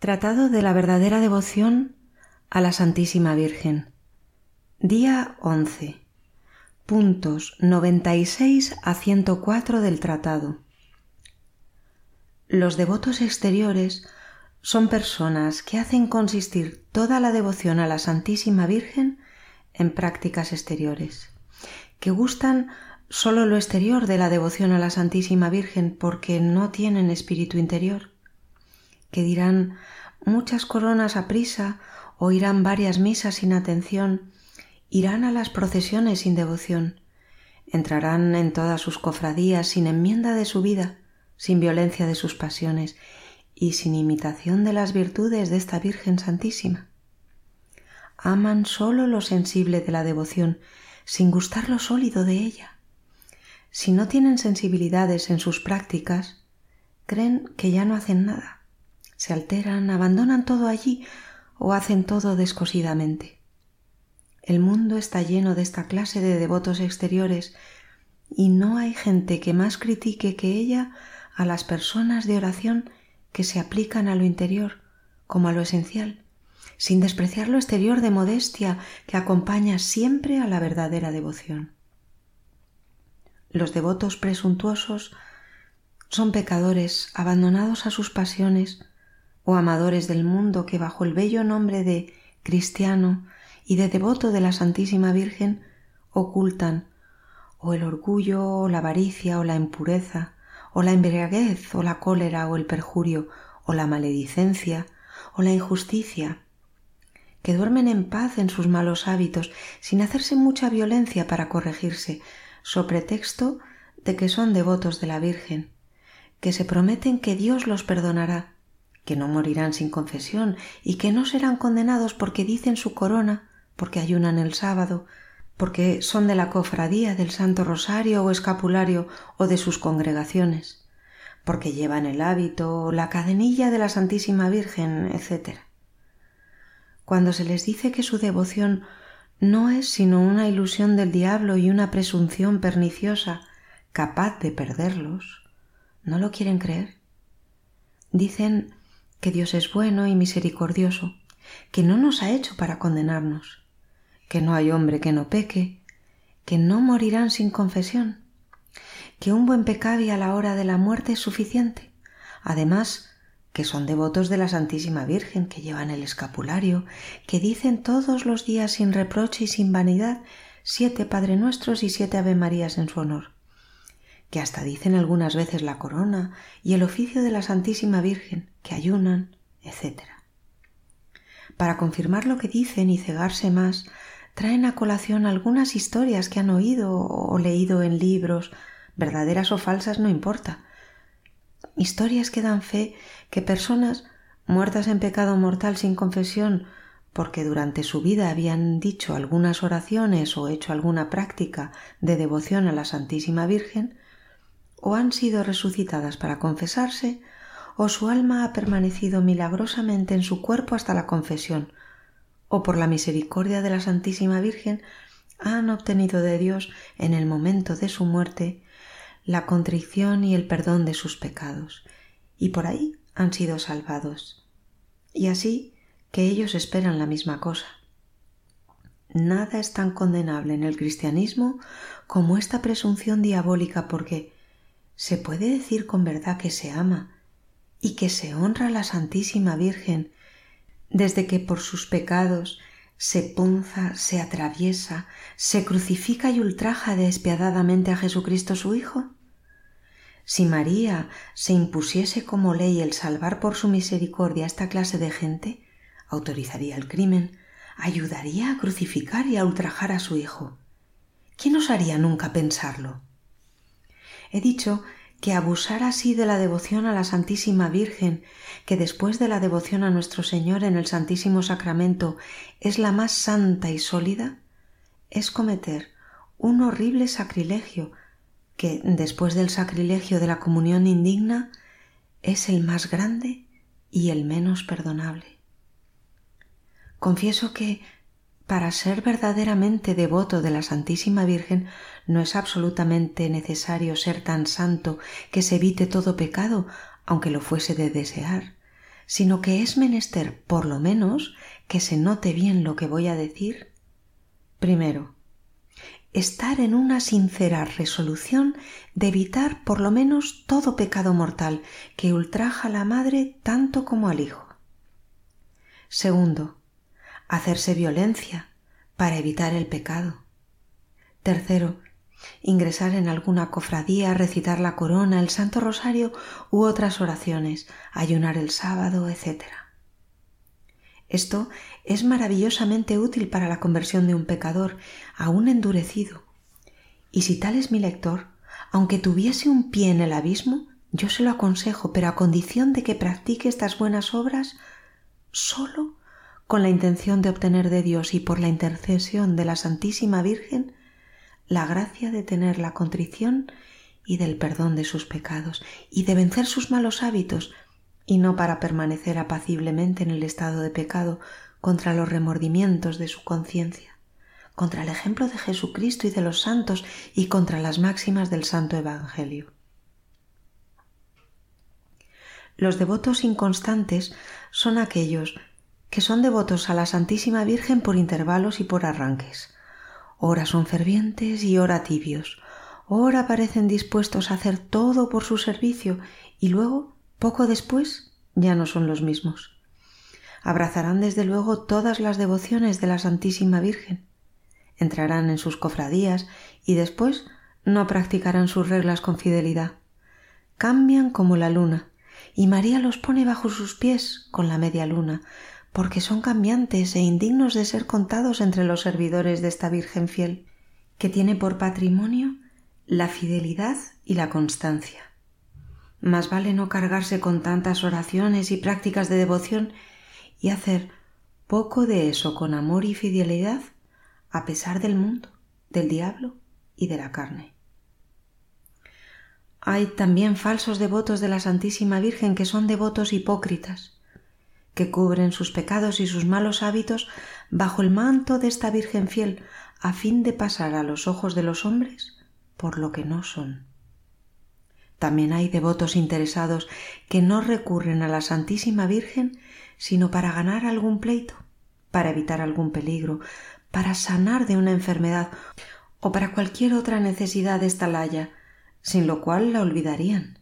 Tratado de la verdadera devoción a la Santísima Virgen. Día 11. Puntos 96 a 104 del tratado. Los devotos exteriores son personas que hacen consistir toda la devoción a la Santísima Virgen en prácticas exteriores, que gustan solo lo exterior de la devoción a la Santísima Virgen porque no tienen espíritu interior, que dirán muchas coronas a prisa o irán varias misas sin atención, irán a las procesiones sin devoción, entrarán en todas sus cofradías sin enmienda de su vida, sin violencia de sus pasiones y sin imitación de las virtudes de esta Virgen Santísima. Aman sólo lo sensible de la devoción, sin gustar lo sólido de ella. Si no tienen sensibilidades en sus prácticas, creen que ya no hacen nada. Se alteran, abandonan todo allí o hacen todo descosidamente. El mundo está lleno de esta clase de devotos exteriores y no hay gente que más critique que ella a las personas de oración que se aplican a lo interior como a lo esencial, sin despreciar lo exterior de modestia que acompaña siempre a la verdadera devoción. Los devotos presuntuosos son pecadores abandonados a sus pasiones o amadores del mundo que bajo el bello nombre de cristiano y de devoto de la Santísima Virgen ocultan o el orgullo o la avaricia o la impureza o la embriaguez, o la cólera, o el perjurio, o la maledicencia, o la injusticia, que duermen en paz en sus malos hábitos, sin hacerse mucha violencia para corregirse, so pretexto de que son devotos de la Virgen, que se prometen que Dios los perdonará, que no morirán sin confesión y que no serán condenados porque dicen su corona, porque ayunan el sábado, porque son de la cofradía del Santo Rosario o escapulario o de sus congregaciones, porque llevan el hábito, la cadenilla de la Santísima Virgen, etc. Cuando se les dice que su devoción no es sino una ilusión del diablo y una presunción perniciosa capaz de perderlos, ¿no lo quieren creer? Dicen que Dios es bueno y misericordioso, que no nos ha hecho para condenarnos, que no hay hombre que no peque, que no morirán sin confesión, que un buen pecado y a la hora de la muerte es suficiente. Además, que son devotos de la Santísima Virgen, que llevan el escapulario, que dicen todos los días sin reproche y sin vanidad siete Padre Nuestros y siete Ave Marías en su honor, que hasta dicen algunas veces la corona y el oficio de la Santísima Virgen, que ayunan, etc. Para confirmar lo que dicen y cegarse más, traen a colación algunas historias que han oído o leído en libros, verdaderas o falsas no importa. Historias que dan fe que personas muertas en pecado mortal sin confesión, porque durante su vida habían dicho algunas oraciones o hecho alguna práctica de devoción a la Santísima Virgen, o han sido resucitadas para confesarse, o su alma ha permanecido milagrosamente en su cuerpo hasta la confesión, o por la misericordia de la Santísima Virgen, han obtenido de Dios en el momento de su muerte la contrición y el perdón de sus pecados, y por ahí han sido salvados. Y así que ellos esperan la misma cosa. Nada es tan condenable en el cristianismo como esta presunción diabólica porque se puede decir con verdad que se ama y que se honra a la Santísima Virgen desde que por sus pecados se punza, se atraviesa, se crucifica y ultraja despiadadamente a Jesucristo su Hijo? Si María se impusiese como ley el salvar por su misericordia a esta clase de gente, autorizaría el crimen, ayudaría a crucificar y a ultrajar a su Hijo. ¿Quién osaría nunca pensarlo? He dicho que abusar así de la devoción a la Santísima Virgen, que después de la devoción a nuestro Señor en el Santísimo Sacramento es la más santa y sólida, es cometer un horrible sacrilegio que, después del sacrilegio de la comunión indigna, es el más grande y el menos perdonable. Confieso que para ser verdaderamente devoto de la Santísima Virgen no es absolutamente necesario ser tan santo que se evite todo pecado, aunque lo fuese de desear, sino que es menester, por lo menos, que se note bien lo que voy a decir. Primero, estar en una sincera resolución de evitar por lo menos todo pecado mortal que ultraja a la madre tanto como al hijo. Segundo, hacerse violencia para evitar el pecado. Tercero, ingresar en alguna cofradía, recitar la corona, el Santo Rosario u otras oraciones, ayunar el sábado, etc. Esto es maravillosamente útil para la conversión de un pecador, aún endurecido. Y si tal es mi lector, aunque tuviese un pie en el abismo, yo se lo aconsejo, pero a condición de que practique estas buenas obras solo con la intención de obtener de Dios y por la intercesión de la Santísima Virgen la gracia de tener la contrición y del perdón de sus pecados y de vencer sus malos hábitos y no para permanecer apaciblemente en el estado de pecado contra los remordimientos de su conciencia, contra el ejemplo de Jesucristo y de los santos y contra las máximas del Santo Evangelio. Los devotos inconstantes son aquellos que son devotos a la Santísima Virgen por intervalos y por arranques, Ora son fervientes y ora tibios. Ora parecen dispuestos a hacer todo por su servicio y luego, poco después, ya no son los mismos. Abrazarán desde luego todas las devociones de la Santísima Virgen. Entrarán en sus cofradías y después no practicarán sus reglas con fidelidad. Cambian como la luna, y María los pone bajo sus pies con la media luna, porque son cambiantes e indignos de ser contados entre los servidores de esta Virgen fiel, que tiene por patrimonio la fidelidad y la constancia. Más vale no cargarse con tantas oraciones y prácticas de devoción y hacer poco de eso con amor y fidelidad a pesar del mundo, del diablo y de la carne. Hay también falsos devotos de la Santísima Virgen que son devotos hipócritas, que cubren sus pecados y sus malos hábitos bajo el manto de esta Virgen fiel, a fin de pasar a los ojos de los hombres por lo que no son. También hay devotos interesados que no recurren a la Santísima Virgen sino para ganar algún pleito, para evitar algún peligro, para sanar de una enfermedad o para cualquier otra necesidad de esta laya, sin lo cual la olvidarían.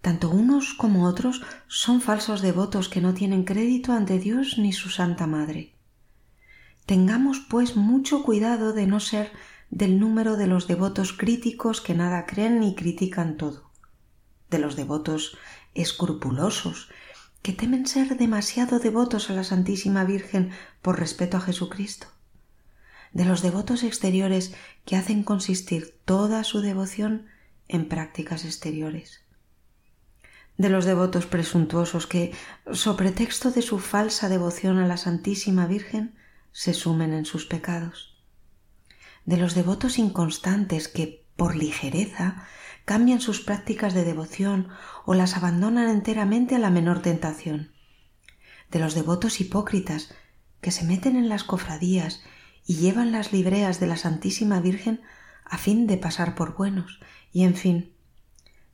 Tanto unos como otros son falsos devotos que no tienen crédito ante Dios ni su Santa Madre. Tengamos, pues, mucho cuidado de no ser del número de los devotos críticos que nada creen ni critican todo, de los devotos escrupulosos, que temen ser demasiado devotos a la Santísima Virgen por respeto a Jesucristo, de los devotos exteriores que hacen consistir toda su devoción en prácticas exteriores de los devotos presuntuosos que, so pretexto de su falsa devoción a la Santísima Virgen, se sumen en sus pecados, de los devotos inconstantes que, por ligereza, cambian sus prácticas de devoción o las abandonan enteramente a la menor tentación, de los devotos hipócritas que se meten en las cofradías y llevan las libreas de la Santísima Virgen a fin de pasar por buenos, y en fin,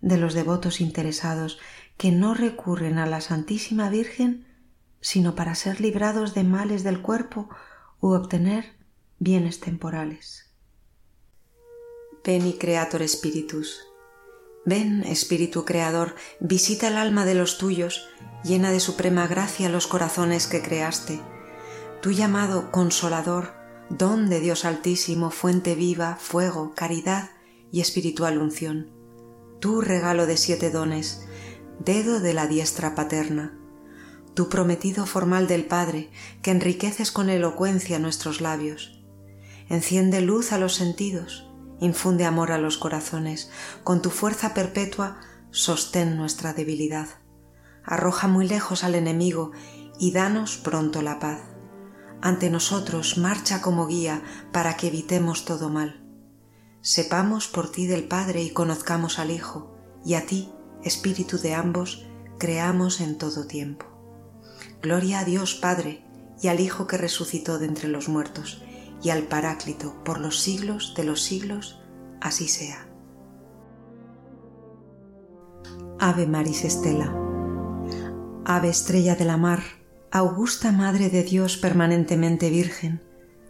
de los devotos interesados que no recurren a la Santísima Virgen sino para ser librados de males del cuerpo u obtener bienes temporales. Ven y Creator Spiritus. Ven, Espíritu Creador, visita el alma de los tuyos, llena de suprema gracia los corazones que creaste. Tú llamado Consolador, don de Dios Altísimo, fuente viva, fuego, caridad y espiritual unción tu regalo de siete dones, dedo de la diestra paterna, tu prometido formal del Padre, que enriqueces con elocuencia nuestros labios. Enciende luz a los sentidos, infunde amor a los corazones, con tu fuerza perpetua sostén nuestra debilidad. Arroja muy lejos al enemigo y danos pronto la paz. Ante nosotros marcha como guía para que evitemos todo mal sepamos por ti del Padre y conozcamos al Hijo, y a ti, Espíritu de ambos, creamos en todo tiempo. Gloria a Dios Padre, y al Hijo que resucitó de entre los muertos, y al Paráclito por los siglos de los siglos, así sea. Ave Maris Estela. Ave estrella de la mar, augusta Madre de Dios permanentemente Virgen,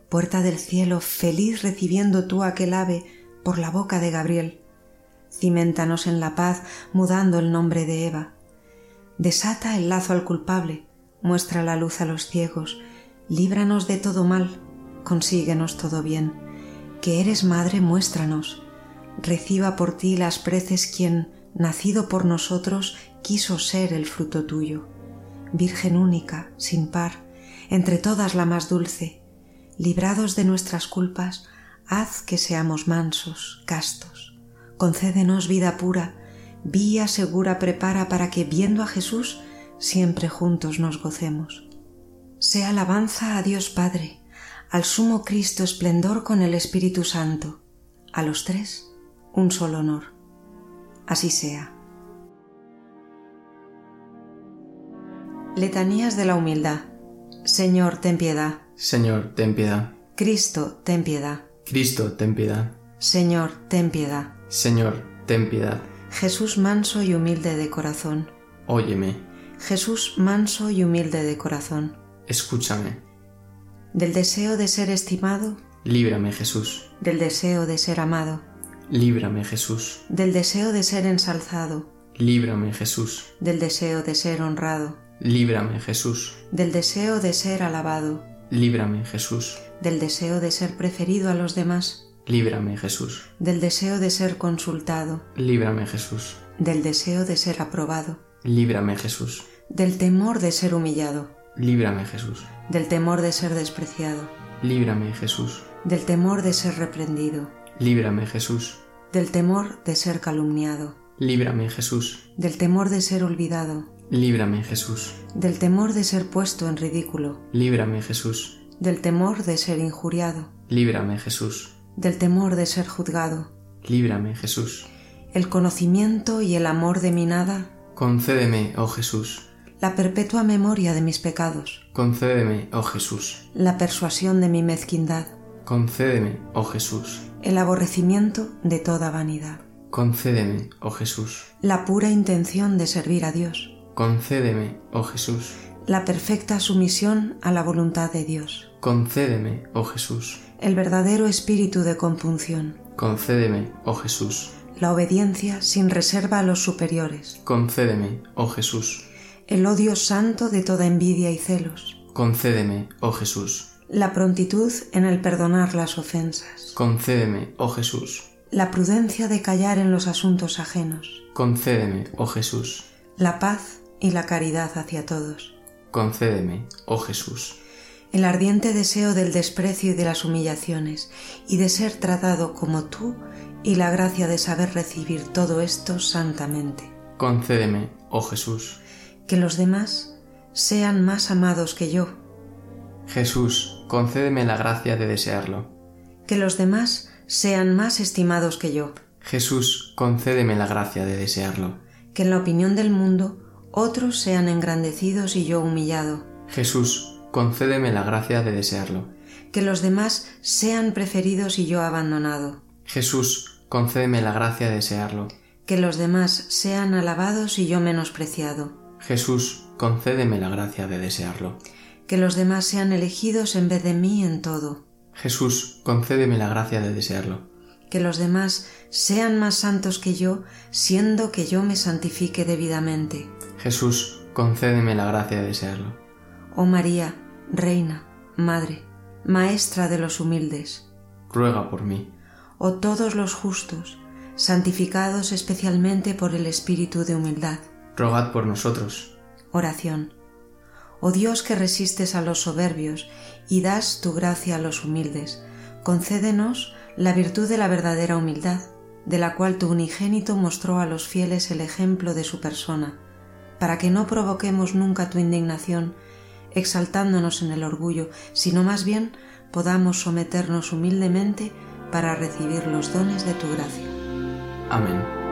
puerta del cielo, feliz recibiendo tú aquel ave por la boca de Gabriel. Cimentanos en la paz, mudando el nombre de Eva. Desata el lazo al culpable, muestra la luz a los ciegos, líbranos de todo mal, consíguenos todo bien. Que eres madre, muéstranos. Reciba por ti las preces quien, nacido por nosotros, quiso ser el fruto tuyo. Virgen única, sin par, entre todas la más dulce, librados de nuestras culpas, haz que seamos mansos, castos. Concédenos vida pura, vía segura prepara para que, viendo a Jesús, siempre juntos nos gocemos. Sea alabanza a Dios Padre, al Sumo Cristo esplendor con el Espíritu Santo, a los tres un solo honor. Así sea. Letanías de la Humildad. Señor, ten piedad. Señor, ten piedad. Cristo, ten piedad. Cristo, ten piedad. Señor, ten piedad. Señor, ten piedad. Jesús manso y humilde de corazón. Óyeme. Jesús manso y humilde de corazón. Escúchame. Del deseo de ser estimado. Líbrame, Jesús. Del deseo de ser amado. Líbrame, Jesús. Del deseo de ser ensalzado. Líbrame, Jesús. Del deseo de ser honrado. Líbrame, Jesús. Del deseo de ser alabado. Líbrame, Jesús. Del deseo de ser preferido a los demás. Líbrame, Jesús. Del deseo de ser consultado. Líbrame, Jesús. Del deseo de ser aprobado. Líbrame, Jesús. Del temor de ser humillado. Líbrame, Jesús. Del temor de ser despreciado. Líbrame, Jesús. Del temor de ser reprendido. Líbrame, Jesús. Del temor de ser calumniado. Líbrame, Jesús. Del temor de ser olvidado. Líbrame, Jesús. Del temor de ser puesto en ridículo. Líbrame, Jesús. Del temor de ser injuriado. Líbrame, Jesús. Del temor de ser juzgado. Líbrame, Jesús. El conocimiento y el amor de mi nada. Concédeme, oh Jesús. La perpetua memoria de mis pecados. Concédeme, oh Jesús. La persuasión de mi mezquindad. Concédeme, oh Jesús. El aborrecimiento de toda vanidad. Concédeme, oh Jesús. La pura intención de servir a Dios. Concédeme, oh Jesús. La perfecta sumisión a la voluntad de Dios. Concédeme, oh Jesús. El verdadero espíritu de compunción. Concédeme, oh Jesús. La obediencia sin reserva a los superiores. Concédeme, oh Jesús. El odio santo de toda envidia y celos. Concédeme, oh Jesús. La prontitud en el perdonar las ofensas. Concédeme, oh Jesús. La prudencia de callar en los asuntos ajenos. Concédeme, oh Jesús. La paz y la caridad hacia todos. Concédeme, oh Jesús. El ardiente deseo del desprecio y de las humillaciones, y de ser tratado como tú, y la gracia de saber recibir todo esto santamente. Concédeme, oh Jesús. Que los demás sean más amados que yo. Jesús, concédeme la gracia de desearlo. Que los demás sean más estimados que yo. Jesús, concédeme la gracia de desearlo. Que en la opinión del mundo otros sean engrandecidos y yo humillado. Jesús, concédeme la gracia de desearlo. Que los demás sean preferidos y yo abandonado. Jesús, concédeme la gracia de desearlo. Que los demás sean alabados y yo menospreciado. Jesús, concédeme la gracia de desearlo. Que los demás sean elegidos en vez de mí en todo. Jesús, concédeme la gracia de desearlo. Que los demás sean más santos que yo, siendo que yo me santifique debidamente. Jesús, concédeme la gracia de desearlo. Oh María, Reina, Madre, Maestra de los humildes, Ruega por mí. oh todos los justos, santificados especialmente por el Espíritu de humildad. Rogad por nosotros. Oración. Oh Dios que resistes a los soberbios y das tu gracia a los humildes, concédenos la virtud de la verdadera humildad, de la cual tu unigénito mostró a los fieles el ejemplo de su persona, para que no provoquemos nunca tu indignación, exaltándonos en el orgullo, sino más bien podamos someternos humildemente para recibir los dones de tu gracia. Amén.